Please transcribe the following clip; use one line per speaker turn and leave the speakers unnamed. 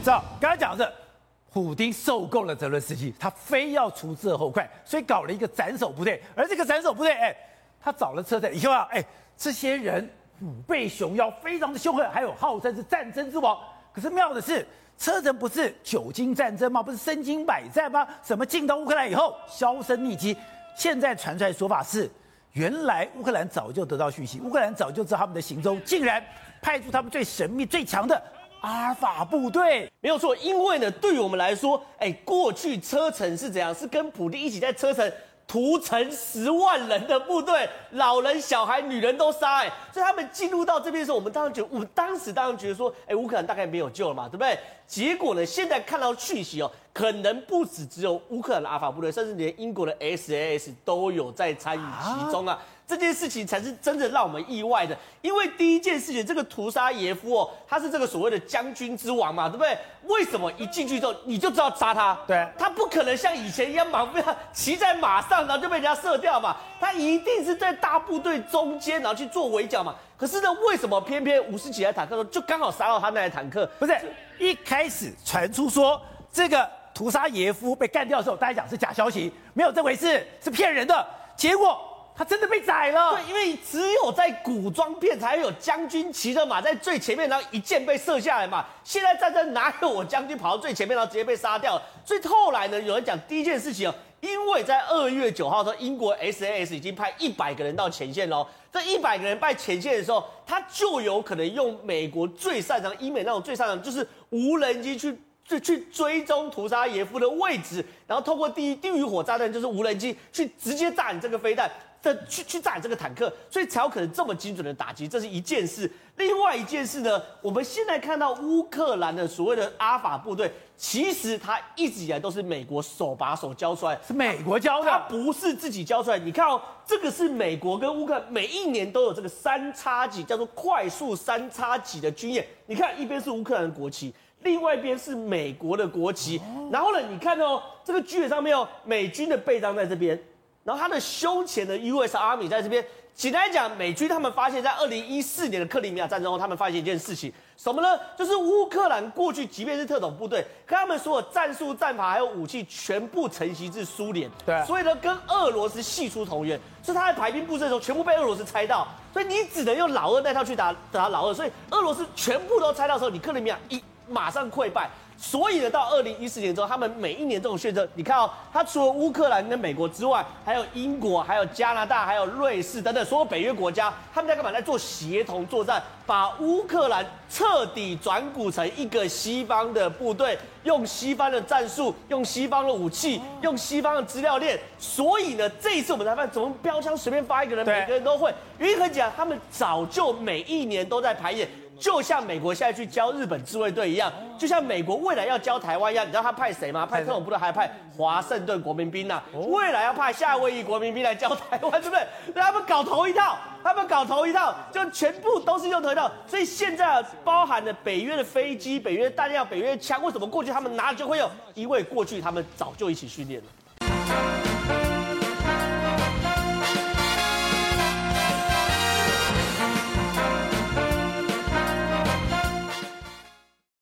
知道刚才讲的是，普丁受够了泽伦斯基，他非要除之而后快，所以搞了一个斩首部队。而这个斩首部队，哎，他找了车臣，你看到哎，这些人虎背熊腰，非常的凶狠，还有号称是战争之王。可是妙的是，车臣不是久经战争吗？不是身经百战吗？怎么进到乌克兰以后销声匿迹？现在传出来的说法是，原来乌克兰早就得到讯息，乌克兰早就知道他们的行踪，竟然派出他们最神秘、最强的。阿尔法部队
没有错，因为呢，对于我们来说，哎，过去车臣是怎样？是跟普丁一起在车臣屠城十万人的部队，老人、小孩、女人都杀，哎，所以他们进入到这边的时候，我们当然觉得，我们当时当然觉得说，哎，乌克兰大概没有救了嘛，对不对？结果呢，现在看到讯息哦，可能不止只有乌克兰的阿尔法部队，甚至连英国的 SAS 都有在参与其中啊。这件事情才是真的让我们意外的，因为第一件事情，这个屠杀耶夫哦，他是这个所谓的将军之王嘛，对不对？为什么一进去之后你就知道杀他？
对，
他不可能像以前一样马飞骑在马上，然后就被人家射掉嘛，他一定是在大部队中间，然后去做围剿嘛。可是呢，为什么偏偏五十几台坦克就刚好杀到他那台坦克？
不是一开始传出说这个屠杀耶夫被干掉的时候，大家讲是假消息，没有这回事，是骗人的。结果。他真的被宰了。
对，因为只有在古装片才会有将军骑着马在最前面，然后一箭被射下来嘛。现在战争哪有我将军跑到最前面，然后直接被杀掉？所以后来呢，有人讲第一件事情哦，因为在二月九号的时候，英国 SAS 已经派一百个人到前线喽。这一百个人派前线的时候，他就有可能用美国最擅长、英美那种最擅长，就是无人机去去去追踪屠杀耶夫的位置，然后透过地地狱火炸弹，就是无人机去直接炸你这个飞弹。的去去炸这个坦克，所以才有可能这么精准的打击，这是一件事。另外一件事呢，我们现在看到乌克兰的所谓的阿法部队，其实它一直以来都是美国手把手教出来，
是美国教的，
它不是自己教出来。你看哦，这个是美国跟乌克兰每一年都有这个三叉戟，叫做快速三叉戟的军演。你看一边是乌克兰的国旗，另外一边是美国的国旗。然后呢，你看哦，这个军演上面有美军的背章在这边。然后他的胸前的 U.S. Army 在这边。简单来讲，美军他们发现，在二零一四年的克里米亚战争后，他们发现一件事情，什么呢？就是乌克兰过去即便是特种部队，跟他们所有战术战法还有武器，全部承袭自苏联。
对。
所以呢，跟俄罗斯系出同源，所以他在排兵布阵的时候，全部被俄罗斯猜到。所以你只能用老二那套去打打老二。所以俄罗斯全部都猜到的时候，你克里米亚一马上溃败。所以呢，到二零一四年之后，他们每一年这种选择，你看哦，他除了乌克兰跟美国之外，还有英国、还有加拿大、还有瑞士等等所有北约国家，他们在干嘛？在做协同作战，把乌克兰彻底转股成一个西方的部队，用西方的战术，用西方的武器，用西方的资料链。所以呢，这一次我们才发现，怎么标枪随便发一个人，每个人都会。原因很简单，他们早就每一年都在排演。就像美国现在去教日本自卫队一样，就像美国未来要教台湾一样，你知道他派谁吗？派特种部队，还派华盛顿国民兵呐、啊。未来要派夏威夷国民兵来教台湾，对不对？他们搞头一套，他们搞头一套，就全部都是用头一套。所以现在包含了北约的飞机、北约弹药、北约枪，为什么过去他们拿了就会有？因为过去他们早就一起训练了。